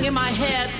what my have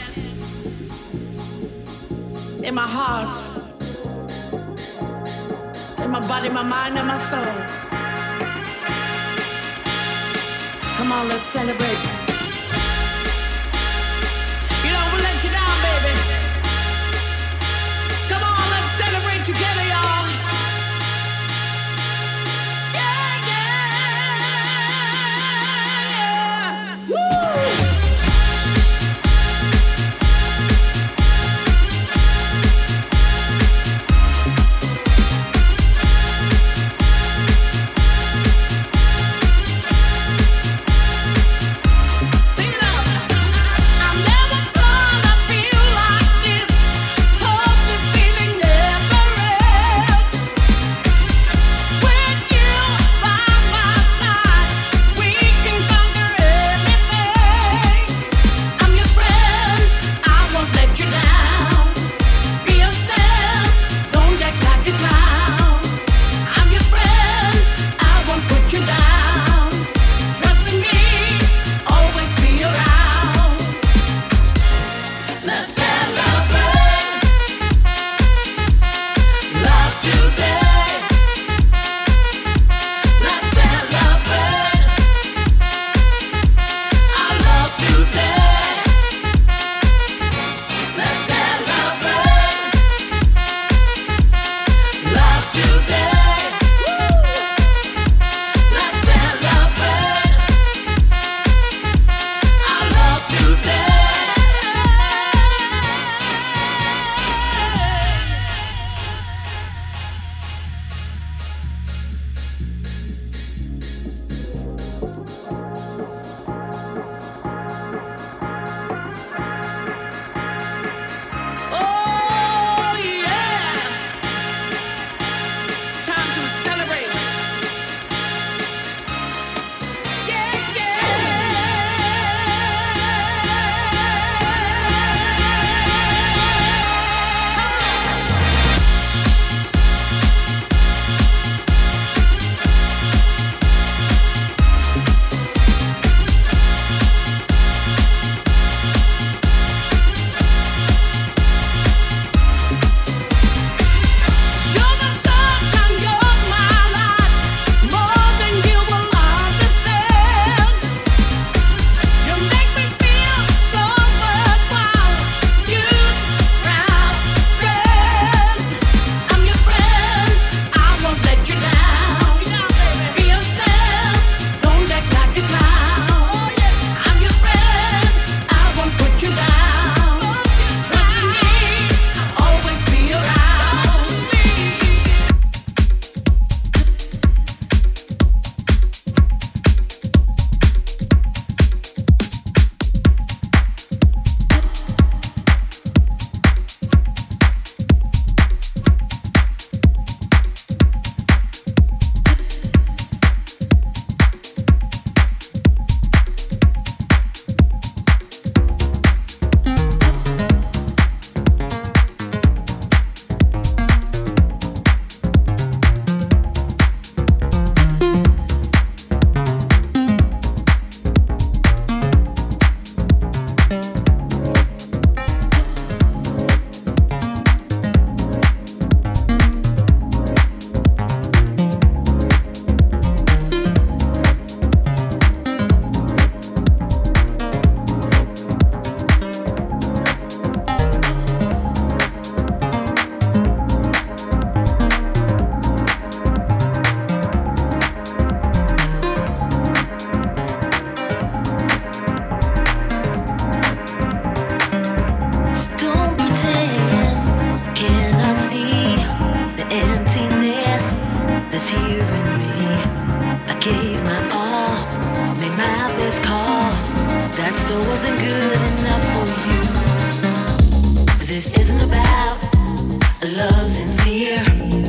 here.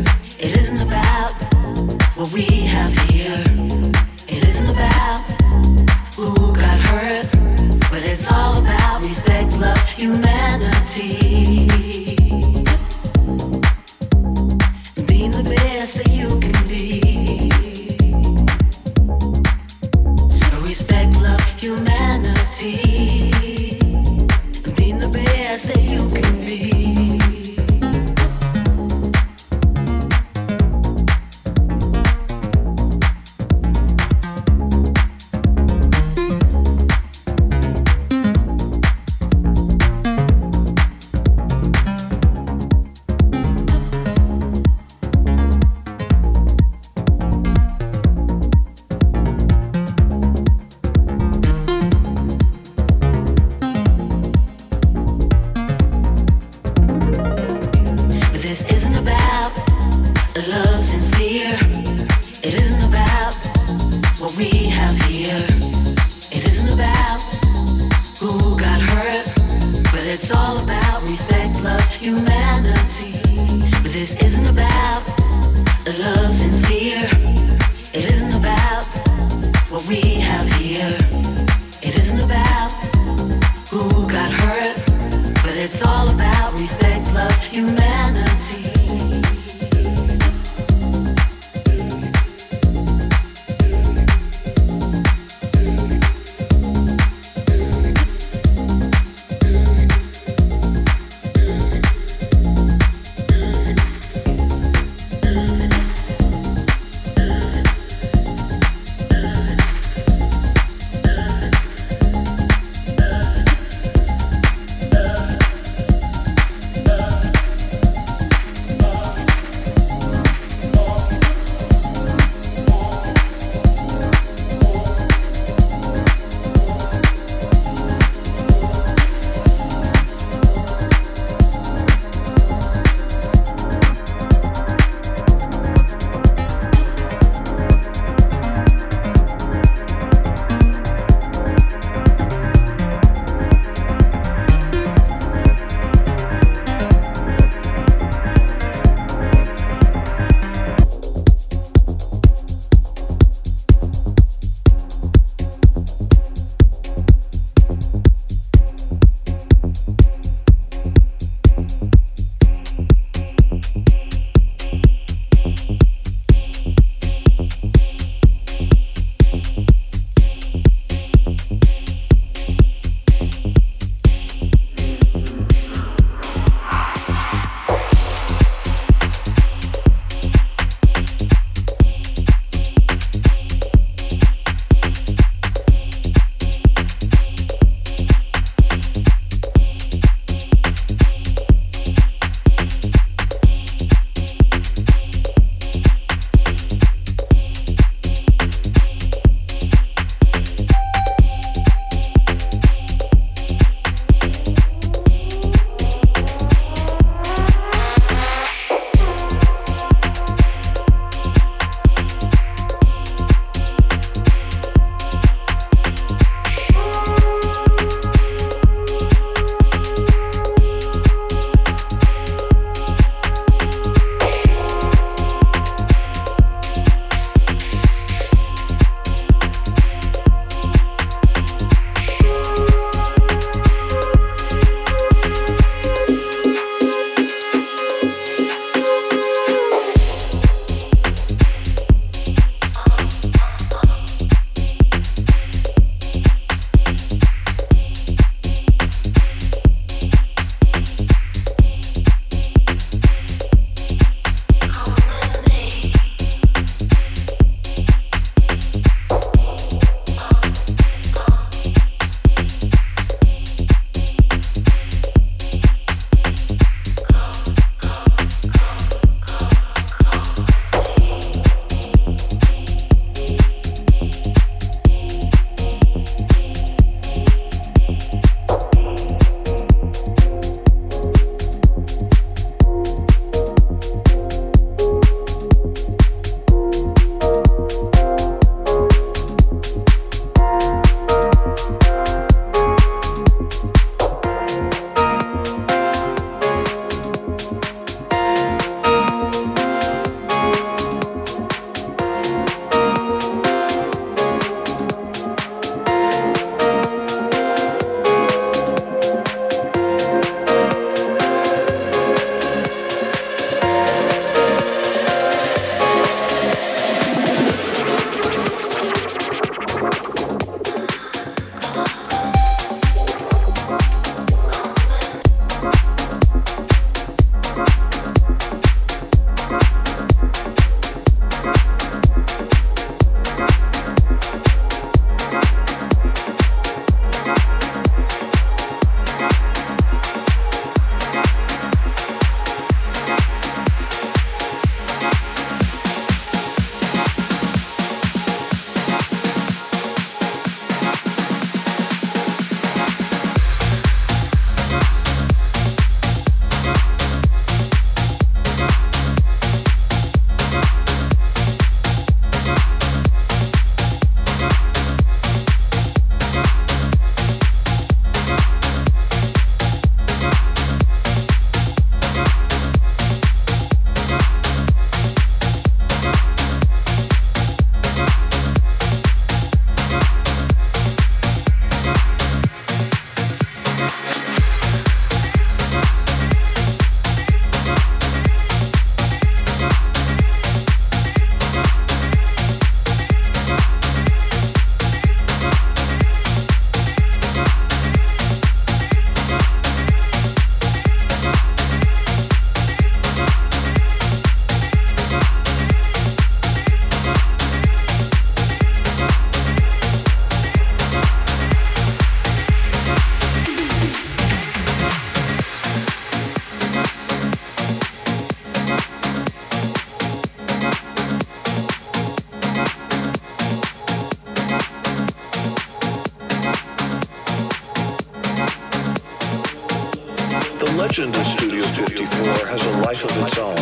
a life of its own.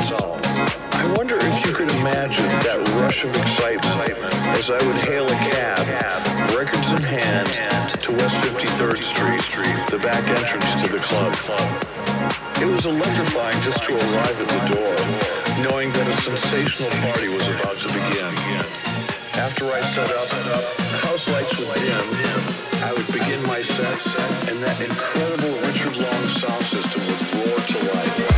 I wonder if you could imagine that rush of excitement as I would hail a cab, records in hand, to West 53rd Street, the back entrance to the club. It was electrifying just to arrive at the door, knowing that a sensational party was about to begin. After I set up, house lights would dim. I would begin my set, and that incredible Richard Long sound system would roar to life.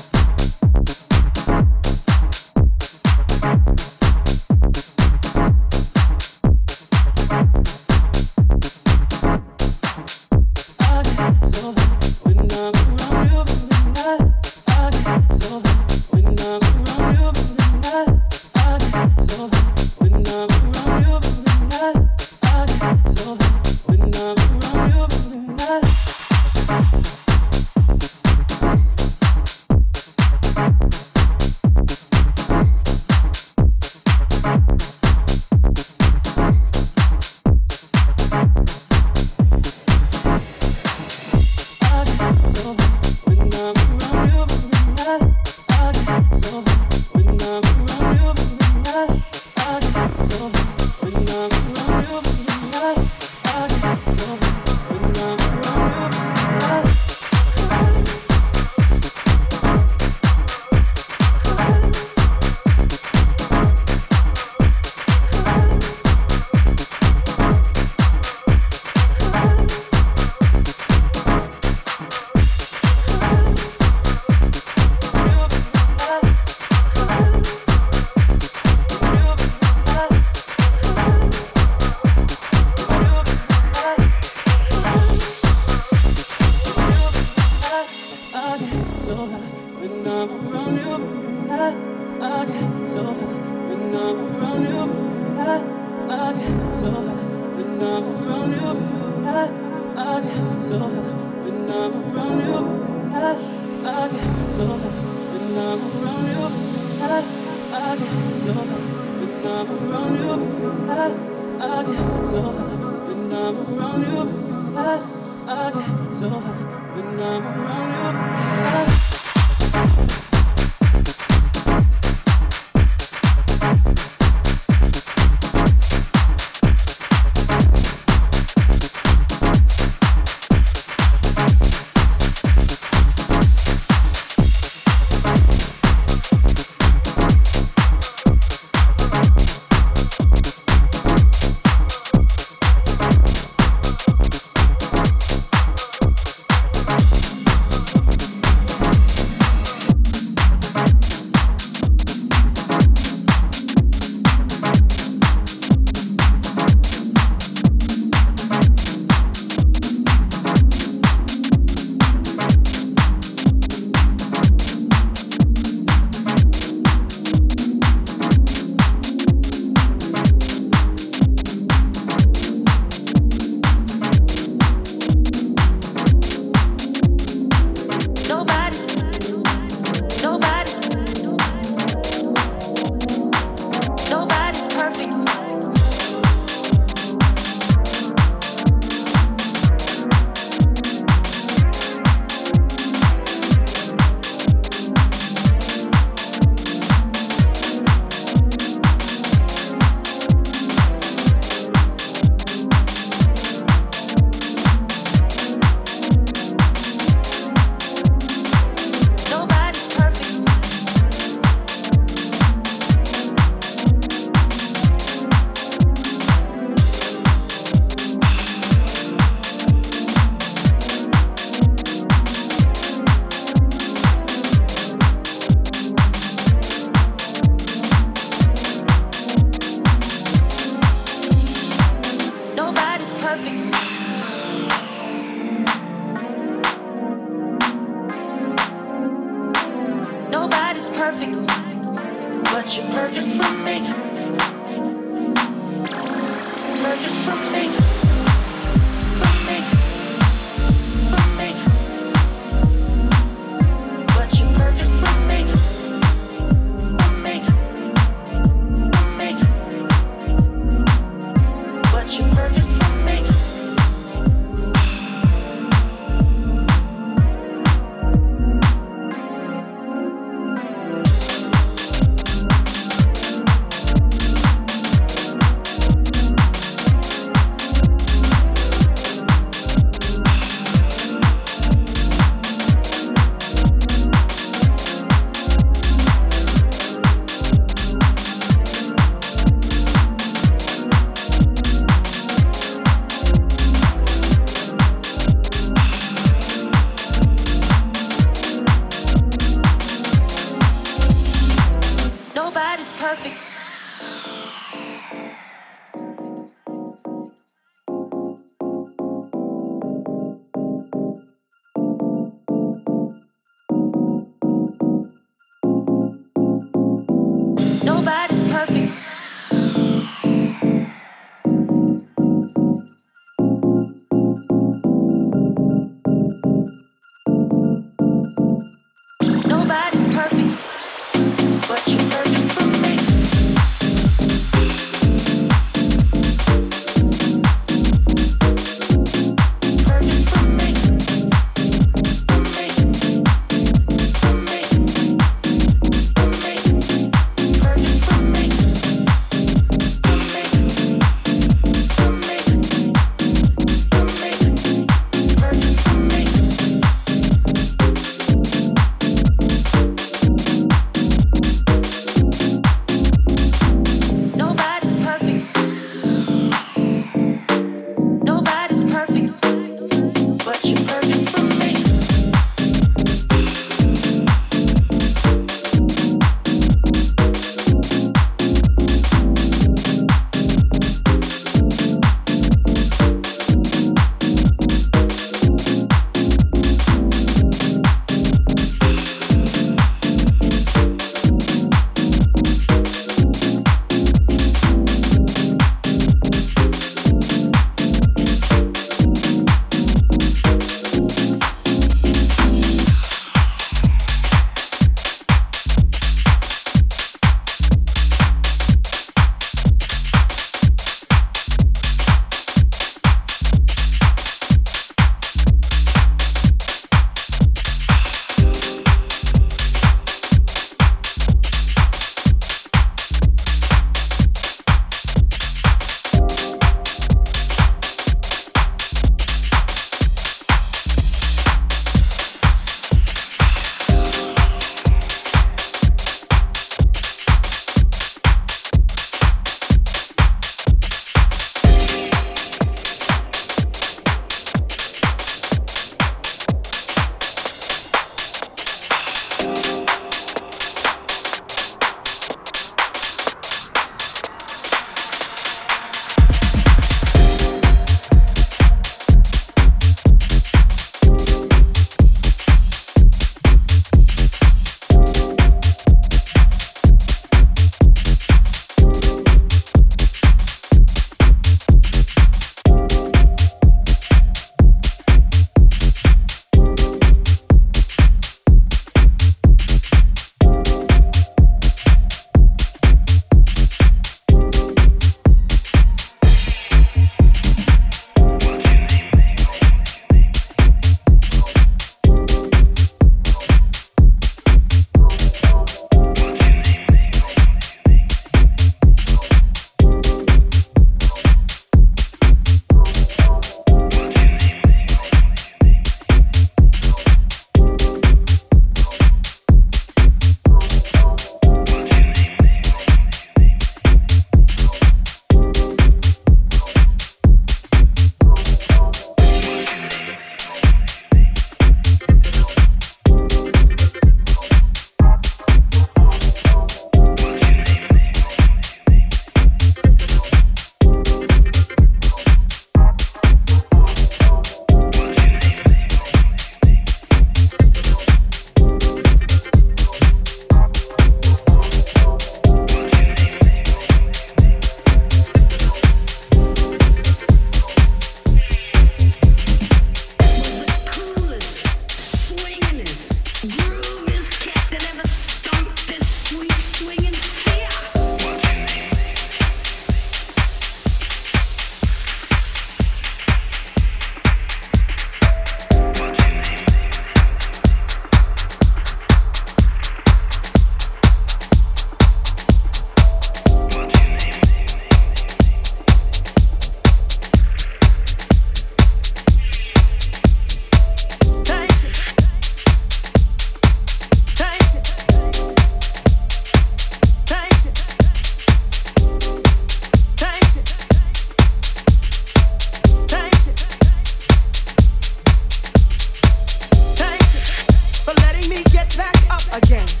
again.